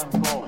unfold.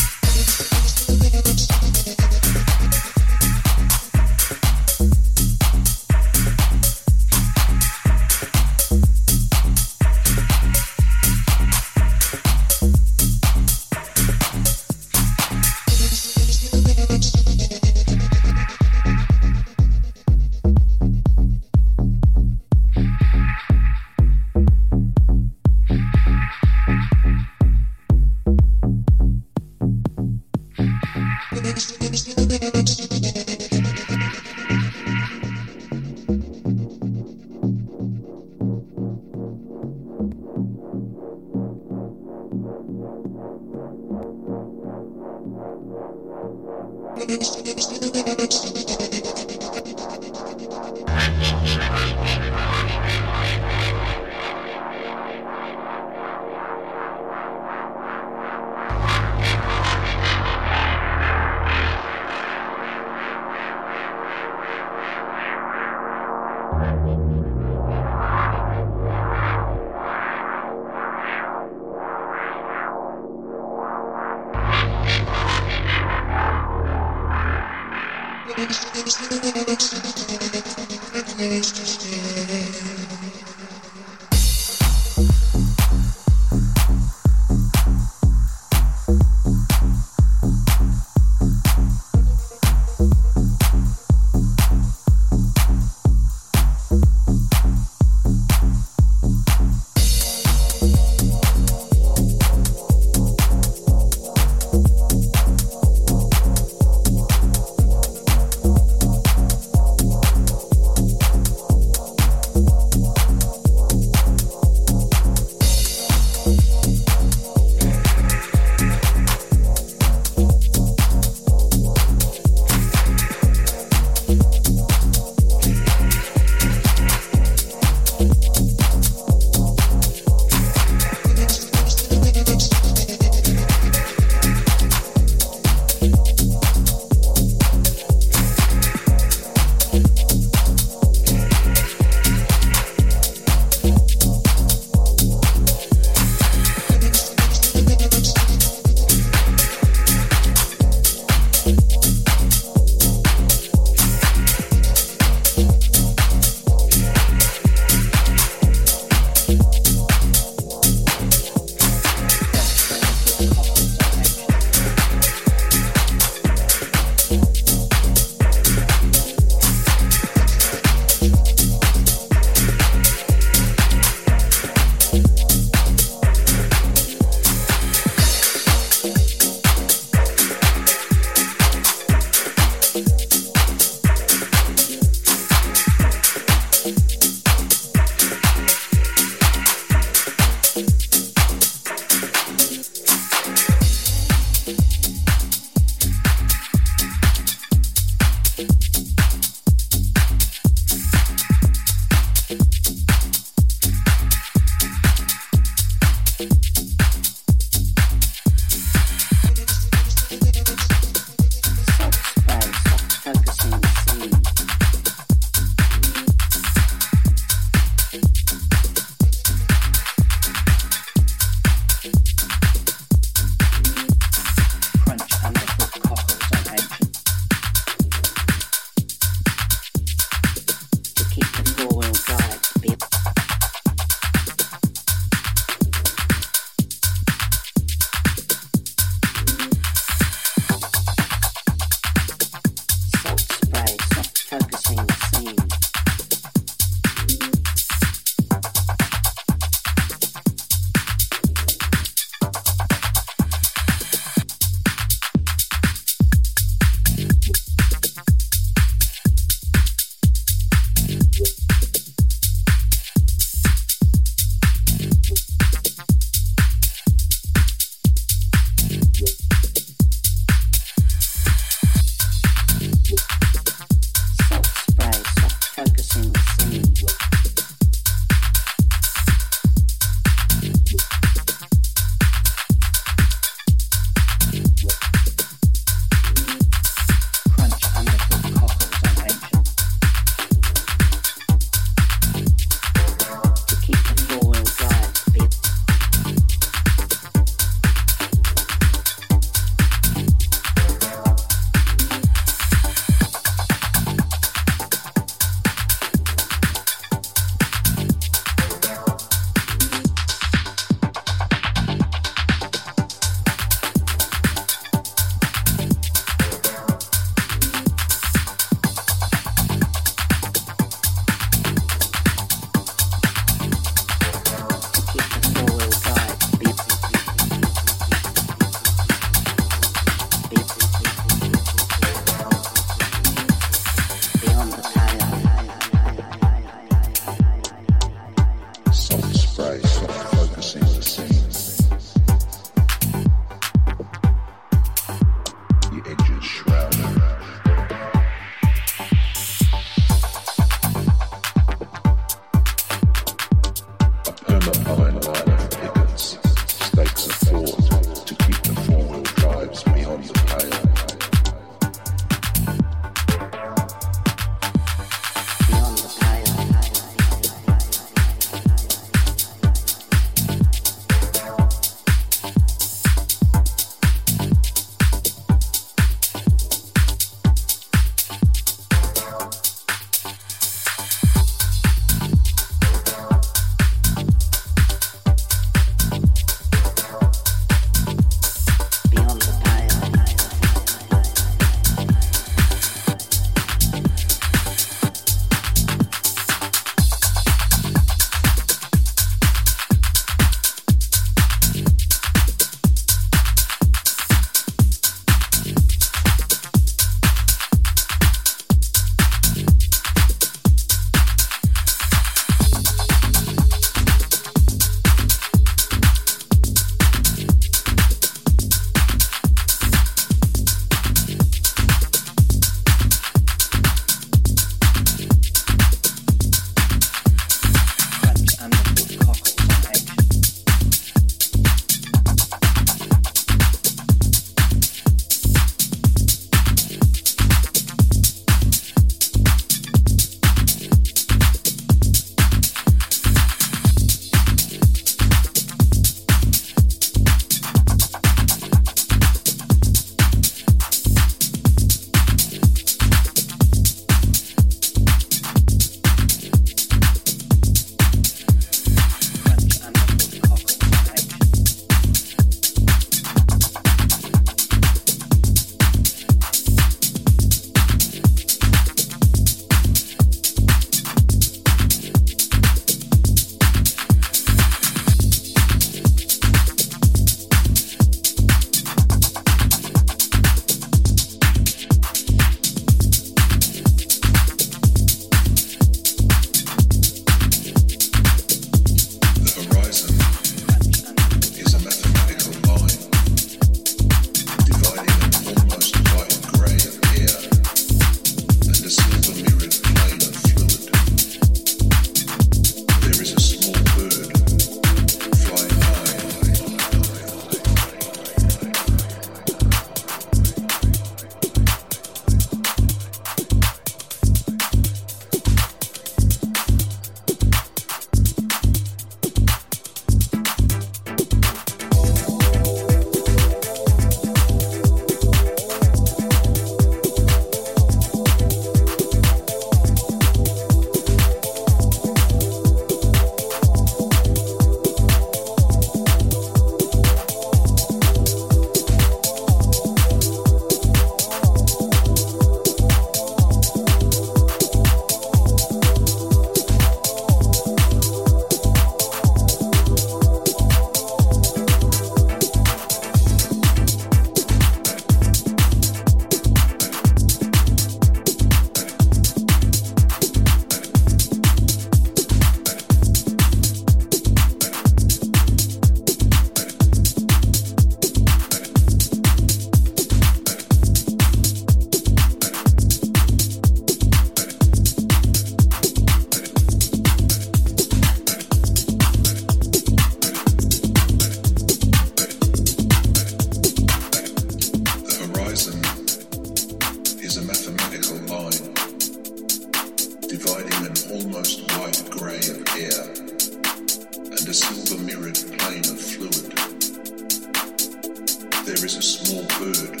there is a small bird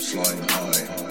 flying high.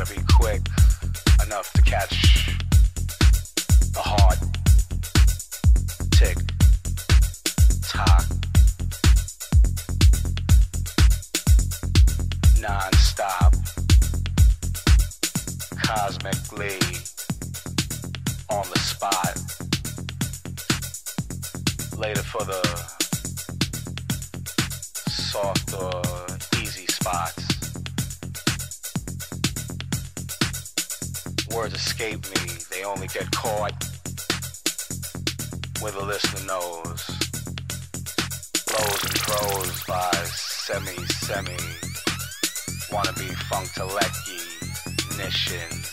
gotta be quick enough to catch the heart. Tick, tock, non stop, cosmically on the spot. Later for the soft or easy spots. Words escape me, they only get caught where the listener knows. Lows and crows by semi semi, wannabe funkalecki, nishin.